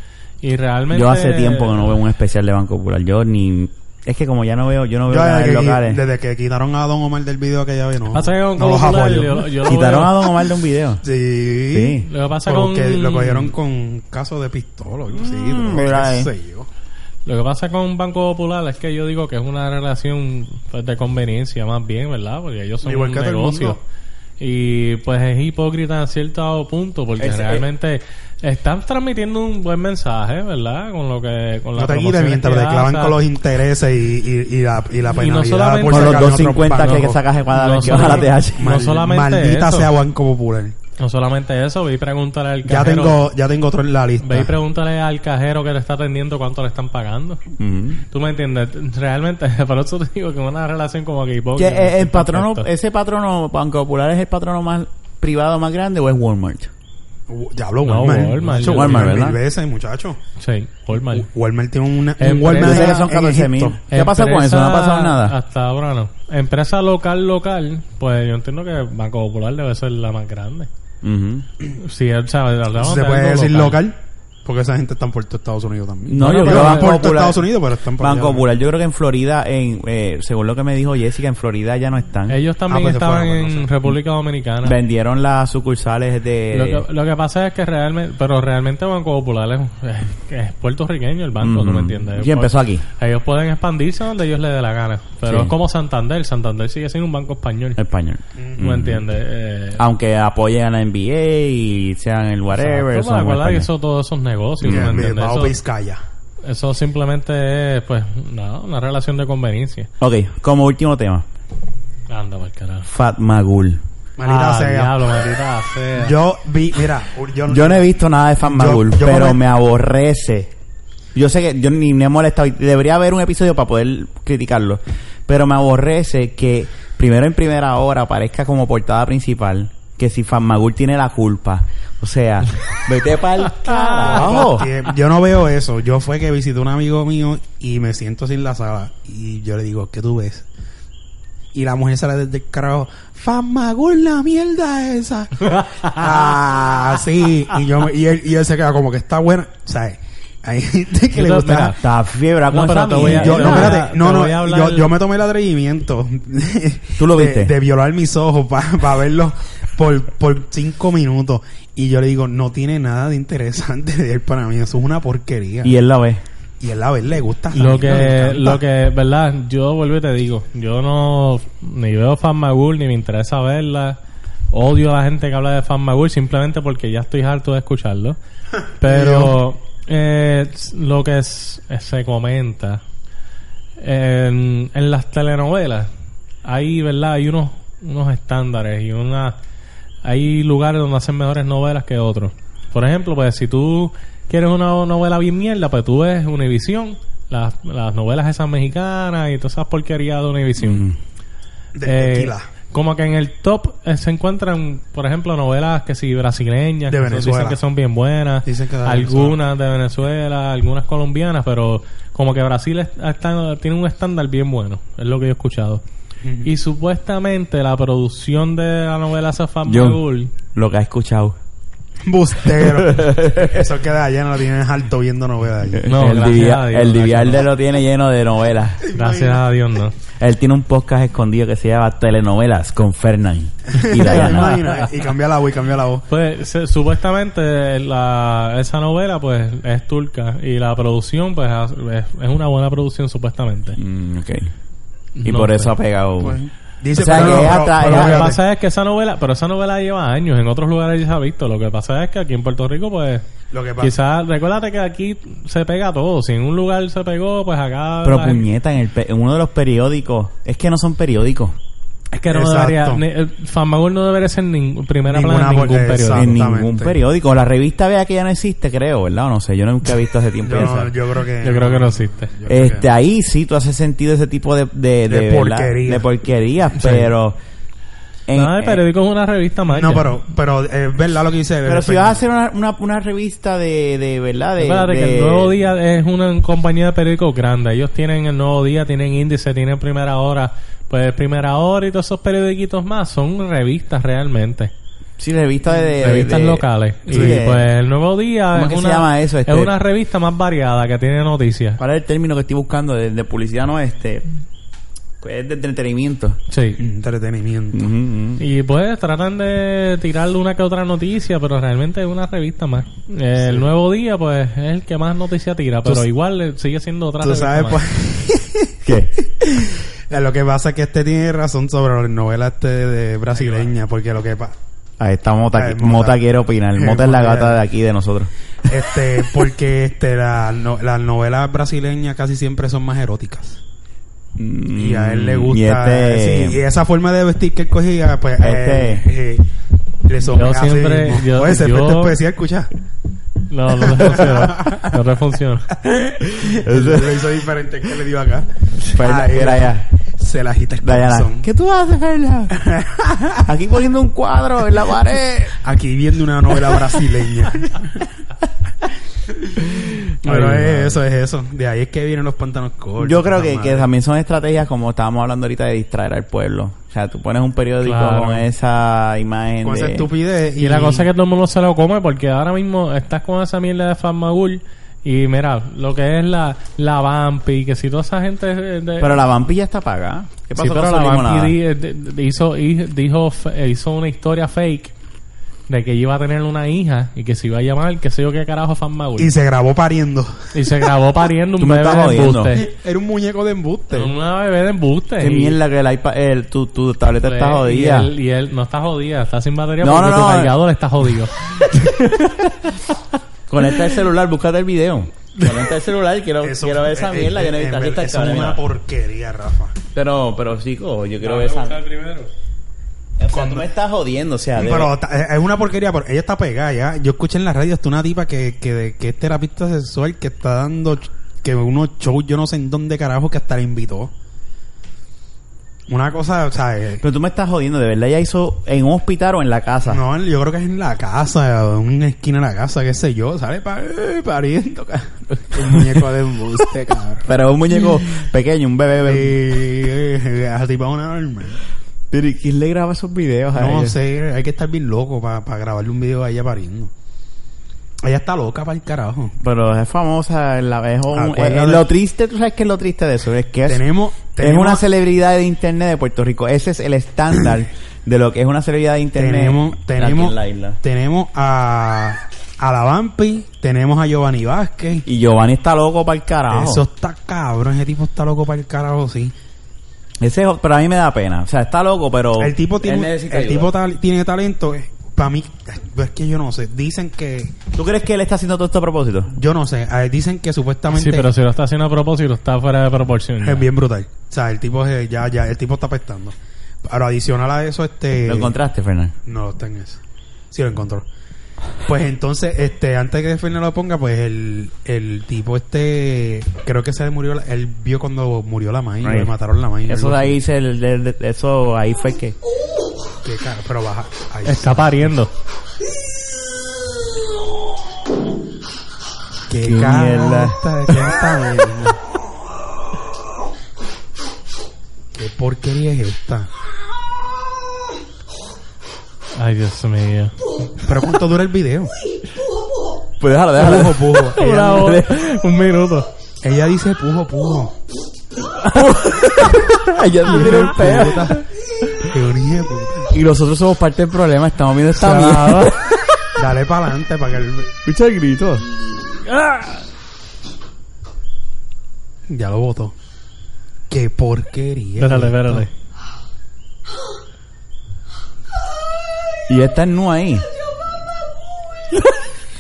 y realmente... Yo hace tiempo que no veo un especial de Banco Popular. Yo ni... Es que como ya no veo, yo no veo Yo, desde, que, locales. desde que quitaron a Don Omar del video que ya vi, no, Pasa que con no los apoyo. yo- yo lo Quitaron a Don Omar de un video. Sí. Sí. Lo que pasa Porque con- lo cogieron con caso de pistola. así, Mm, pero mira qué ahí. sé yo. Lo que pasa con Banco Popular es que yo digo que es una relación pues, de conveniencia más bien, ¿verdad? Porque ellos son Igual un que todo el negocio. mundo. Y pues es hipócrita en cierto punto porque Ese- realmente están transmitiendo un buen mensaje, ¿verdad? Con lo que con No las te mientras te clavan con los intereses y, y, y la, y la Y no penalidad. solamente- por Con los sacar otro 250 que, que sacas cada No vez que vas a la solamente- TH. no solamente Maldita eso. sea Banco Popular. No solamente eso, ve y pregúntale al Ya cajero. tengo, ya tengo otro en la lista. Ve y pregúntale al cajero que le está atendiendo cuánto le están pagando. Ujú. ¿Tú me entiendes? Realmente, por eso te digo que es una relación como que hipócrita. eh, el cierto patrono, ese patrono, Banco Popular es el patrono más privado más grande o es Walmart? Uh, Ya hablo No, Walmart. Walmart, yo- Walmart, mil ¿verdad? veces, muchacho. Sí, Walmart. Walmart tiene una, un Walmart que son en 14 mil. ¿Qué pasa con eso? ¿No ha pasado nada? Hasta ahora no. Empresa local, local, pues yo entiendo que Banco Popular debe ser la más grande. Ujú. Sí, o sea, hablamos ¿Se de puede decir local? Porque esa gente está por todo Estados Unidos también. No, yo Digo, creo que van Banco por todo Estados Unidos, pero están por Banco allá. Popular, yo creo que en Florida, en, eh, según lo que me dijo Jessica, en Florida ya no están. Ellos también Ah, pues estaban fueron, en no sé. República Dominicana. Vendieron las sucursales de... Lo que, lo que pasa es que realmente, pero realmente Banco Popular es, es puertorriqueño el banco, ¿tú Ujú. me entiendes? Y empezó aquí. Ellos pueden expandirse donde ellos les dé la gana. Pero Sí. es como Santander. Santander sigue siendo un banco español. Español. ¿Tú me entiendes? Eh, Aunque apoyen a la NBA y sean el whatever. exacto, son pues, acuérdate que español. eso, todos esos negocios, ¿tú Bien, me Eso, Vizcaya. eso simplemente es, pues, nada, una relación de conveniencia. Ok, como último tema. Anda, por carajo. Fat Magul. Maldita Ah, sea. diablo, maldita sea. Yo vi, mira, yo, Yo no he visto nada de Fat Magul, yo pero me aborrece. Yo sé que yo ni me he molestado. Debería haber un episodio para poder criticarlo. Pero me aborrece que primero en primera hora aparezca como portada principal que si Fat Magul tiene la culpa. O sea, vete para el carajo. Yo no veo eso. Yo fue que visité a un amigo mío y me siento en la sala. Y yo le digo, ¿qué tú ves? Y la mujer sale desde el carajo. Famagul la mierda esa. ah, sí. Y yo me- y él, y él se queda como que está buena. ¿Sabes? Hay gente que Yo le gusta. Está fiebre No, pero esa te voy a-. Yo, no, espérate, no, te no, voy a hablar- yo, yo me tomé el atrevimiento. ¿Tú lo de- viste? De, violar mis ojos para verlo por, por cinco minutos. Y yo le digo, no tiene nada de interesante de él para mí. Eso es una porquería. Y él la ve. Y él a ver le gusta. Lo que, lo que, verdad, yo vuelvo y te digo, yo no ni veo Fan Magul ni me interesa verla. Odio a la gente que habla de Fan Magul simplemente porque ya estoy harto de escucharlo. Pero eh, lo que es- eh, se comenta en, en las telenovelas, hay, verdad, hay unos, unos estándares y una hay lugares donde hacen mejores novelas que otros. Por ejemplo, pues si tú quieres una novela bien mierda, pues tú ves Univisión, las, las novelas esas mexicanas y todas esas porquerías de Univisión. Mm. De Eh, tequila. Como que en el top eh, se encuentran, por ejemplo, novelas que sí brasileñas, De que Venezuela. dicen que son bien buenas, Dicen que de algunas de Venezuela, algunas colombianas, pero como que Brasil es- está- tiene un estándar bien bueno, es lo que yo he escuchado. Y supuestamente la producción de la novela Safan Yo- Magul Lo que ha escuchado. Bustero. Eso queda allá, no lo tienes alto viendo novelas. No, el Dios. lo tiene lleno de novelas. Gracias a Dios, no. Él tiene un podcast escondido que se llama Telenovelas con Fernán y cambia la voz y cambia la voz. Pues se- supuestamente la, esa novela pues es turca y la producción pues es, es una buena producción supuestamente. Mm, ok. Y No por eso ha pegado. Pues, Dice, O sea, pero que no, es pero- hasta- pero Lo que pasa es que esa novela, pero esa novela lleva años, en otros lugares ya se ha visto. Lo que pasa es que aquí en Puerto Rico, pues, Lo que pasa. quizás, recuérdate que aquí se pega todo. Si en un lugar se pegó, pues acá. Pero puñeta, en, el pe- en uno de los periódicos. Es que no son periódicos. Es que no Exacto. debería. ni- eh, Fanmagul no debería ser en primera Ninguna plana en ningún por- periódico. En ningún Exactamente. periódico. La revista vea que ya no existe, creo, ¿verdad? O no sé. Yo nunca he visto hace tiempo yo, esa. yo creo que. Yo creo que no existe. Yo creo Este, que- ahí sí tú haces sentido ese tipo de, de, De ¿verdad? porquería. de porquerías, pero. en- No, el periódico es una revista más. No, pero, pero es verdad lo que dice. Pero si vas a hacer una, una, una revista de, de verdad, de. Espérate, que de- el Nuevo Día es una compañía de periódicos grande. Ellos tienen el Nuevo Día, tienen Índice, tienen Primera Hora. Pues Primera Hora y todos esos periódicos más son revistas realmente. Sí, revista de... de- revistas de- locales. Sí, y de- pues el Nuevo Día ¿Cómo es que se una, llama eso, este? es una revista más variada que tiene noticias. ¿Cuál es el término que estoy buscando? De, de publicidad, no este... Es de entretenimiento. Sí. Entretenimiento. Ujú, ujú. Y pues tratan de tirarle una que otra noticia, pero realmente es una revista más. El Nuevo Día, pues, es el que más noticia tira, pero igual sigue siendo otra Tú revista sabes, más. pues, ¿Qué? lo que pasa es que este tiene razón sobre la novela este de brasileña, porque lo que pasa... Ahí está Mota. Mota, Mota. quiere opinar. Mota es la gata de aquí, de nosotros. Este, porque este, la, no- las novelas brasileñas casi siempre son más eróticas. Y a él le Mm, gusta. Y este... sí, y esa forma de vestir que él cogía, pues. Este- eh, eh, le son Yo siempre- yo- yo- efecto especial, escucha. No, no te funciona. No te funciona. Lo hizo diferente que le dio acá. Ahí, mira allá. Se la agita el corazón. ¿qué tú haces, Fernan? Aquí poniendo un cuadro en la pared. Aquí viendo una novela brasileña. Pero Ay, es madre. eso, es eso. De ahí es que vienen los pantanos cortos. Yo creo que, también son estrategias como estábamos hablando ahorita de distraer al pueblo. O sea, tú pones un periódico Claro. con esa imagen Con esa de... estupidez. Y la cosa es que todo el mundo se lo come porque ahora mismo estás con esa mierda de Farmagul y mira, lo que es la, la Vampi, que si toda esa gente... de- Pero la vampilla está pagada. ¿Qué pasó sí, pero con la? Vampi de- hizo, hi- dijo, fe- hizo una historia fake de que iba a tener una hija y que se iba a llamar, que sé yo qué carajo Farmagul. Y se grabó pariendo. Y se grabó pariendo Tú un me bebé estás de embuste. Era un muñeco de embuste. Una bebé de embuste. Qué Y- mierda que el iPad... El, tu, tu tableta está y jodida. él, y él no está jodida, está sin batería No, porque no, tu no, cargador está jodido. Conecta el celular, búscate el video. Conecta el celular, quiero, Eso- quiero ver esa eh, mierda. yo no he visto. en Aquí está verdad, el Eso cable, es una porquería, Rafa. Pero, pero chico, yo quiero ver esa... O sea, tú me estás jodiendo, o sea... Pero es una porquería, pero ella está pegada ya. Yo escuché en la radio hasta una tipa que, que, que es terapista sexual que está dando que unos shows, yo no sé en dónde carajo, que hasta la invitó. Una cosa, o sea, eh, Pero tú me estás jodiendo, ¿de verdad ella hizo en un hospital o en la casa? no, yo creo que es en la casa, en una esquina de la casa, qué sé yo, sale pa- eh, pariendo, cabrón. Un muñeco de embuste, cabrón. Pero un muñeco pequeño, un bebé. bebé. Eh, eh, tipo una enorme. Pero ¿y quién le graba esos videos a No ella? sé, hay que estar bien loco para grabarle un video a ella pariendo. Ella está loca para el carajo. Pero es famosa, es, la, es un- es- lo triste, ¿tú sabes qué es lo triste de eso? Es que es, Tenemos, es una celebridad de internet de Puerto Rico. Ese es el estándar de lo que es una celebridad de internet tenemos aquí tenemos en la isla. tenemos a a la Vampi tenemos a Giovanni Vázquez Y Giovanni está loco para el carajo. eso está cabrón ese tipo está loco para el carajo sí Ese, pero a mí me da pena. O sea, está loco, pero... el tipo tiene el tipo tal- tiene talento para mí es que yo no sé dicen que ¿Tú crees que él está haciendo todo esto a propósito? yo no sé eh, dicen que supuestamente Sí, pero si lo está haciendo a propósito, está fuera de proporción. es bien brutal o sea el tipo es- ya ya el tipo está apestando ahora adicional a eso este ¿Lo encontraste, Fernando? No está en eso. Sí lo encontró. Pues entonces, este, antes que Fernando lo ponga, pues el, el tipo este, creo que se le murió, la- él vio cuando murió la maíz, Right. le mataron la maíz. Eso de ahí, se, el- el- el- eso ahí fue que... Qué cara, pero baja. Ahí. Está pariendo. Qué, Qué mierda. esta- ¿quién está viendo? Qué porquería es esta. Ay, Dios mío. Pero cuánto dura el video. Pues déjalo, déjalo. Pujo, pujo. Ella, hora, un minuto. ella dice pujo, pujo. ya tú tienes un peo. Puta. Qué hijo de puta. Y nosotros somos parte del problema, estamos viendo esta mierda. Dale para adelante para que él... Escucha el grito. Ya lo votó. Qué porquería. Espérale, espérale. Y está en nu ahí.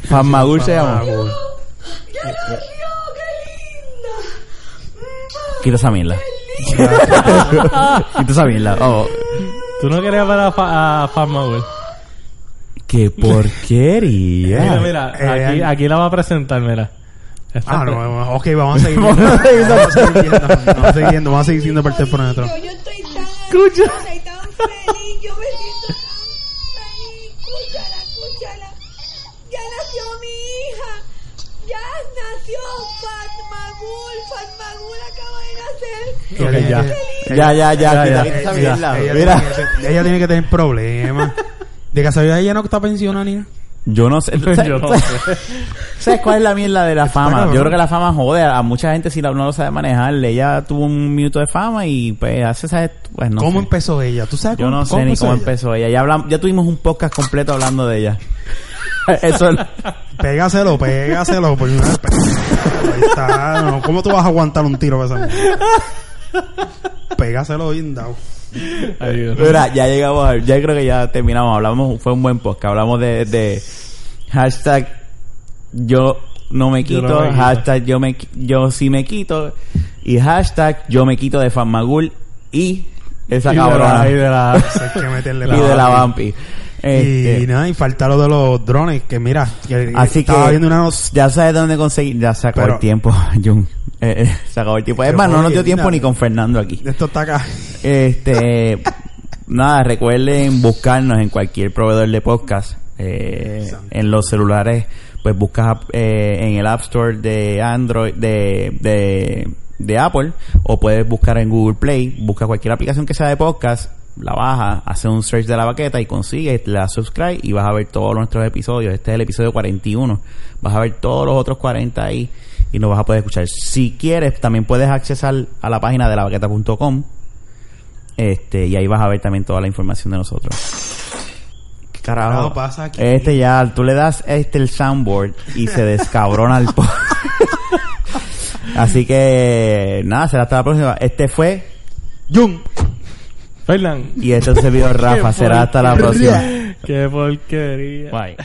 Fanmagul se llama. Fanmagul. Quita esa mierda. Quita esa mierda. Oh, Tú no querías ver a, Fa a Farmawell. qué porquería. Mira, mira, Eh, aquí, aquí la va a presentar, mira. Esta Ah, pre- no, no, ok, vamos a seguir Vamos viendo. a seguir Vamos a seguir viendo. Vamos a seguir viendo. Vamos a seguir siendo parte del programa. Yo, yo estoy tan Escucha. ansiosa y tan feliz. Yo me siento tan feliz. Escúchala, escúchala. Ya nació mi hija. Ya nació Fatmagul. Fatmagul acaba de ya. Ya, ya, ya, esa Ella- Mira. tiene que, ella tiene que tener problemas. De casualidad ella no está pensionada ni. Yo no sé. Yo no sé. ¿Sabes cuál es la mierda de la fama? Yo creo que la fama jode a mucha gente si no lo sabe manejar. Ella tuvo un minuto de fama y pues hace, ¿sabes? Pues no ¿Cómo sé. empezó ella? ¿Tú sabes Yo cómo, no sé ni cómo ella? empezó ella. Ya, tuvimos un podcast completo hablando de ella. Eso es... Pégaselo, pégaselo. Por una vez, pégaselo. Ahí está. No, ¿Cómo tú vas a aguantar un tiro para esa mujer? Pégaselo Dios. Mira, ya llegamos, a- ya creo que ya terminamos. Hablamos, fue un buen podcast. Hablamos de, de hashtag yo no me Yo quito, no me quito. hashtag yo me yo sí me quito y hashtag yo me quito de Fanmagul y esa Y de cabrona la- y de la- Eso hay que meterle y de la. Vampi. Este, Y nada, y falta lo de los drones, que mira, que Así que viendo una ya sabes dónde conseguir, ya se acabó Pero- el tiempo, Jun. Eh, eh, se acabó el tiempo. Es más, no nos dio tiempo ni con Fernando aquí. Esto está acá. Este, nada, recuerden buscarnos en cualquier proveedor de podcast. Eh, en los celulares, pues buscas eh, en el App Store de Android, de, de, de Apple, o puedes buscar en Google Play, busca cualquier aplicación que sea de podcast, la baja, hace un search de la baqueta y consigues, le das subscribe y vas a ver todos nuestros episodios. Este es el episodio 41. Vas a ver todos los otros 40 ahí y nos vas a poder escuchar. Si quieres, también puedes accesar a la página de lavaqueta.com este, y ahí vas a ver también toda la información de nosotros. ¿Qué carajo? Pasa aquí. Este ya, tú le das este el soundboard y se descabrona el po. Así que, nada, será hasta la próxima. Este fue, Jun. Fernan. y este es el video Rafa. Será hasta la próxima. Qué porquería. Bye.